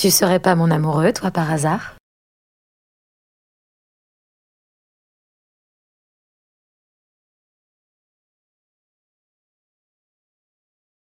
Tu serais pas mon amoureux, toi, par hasard?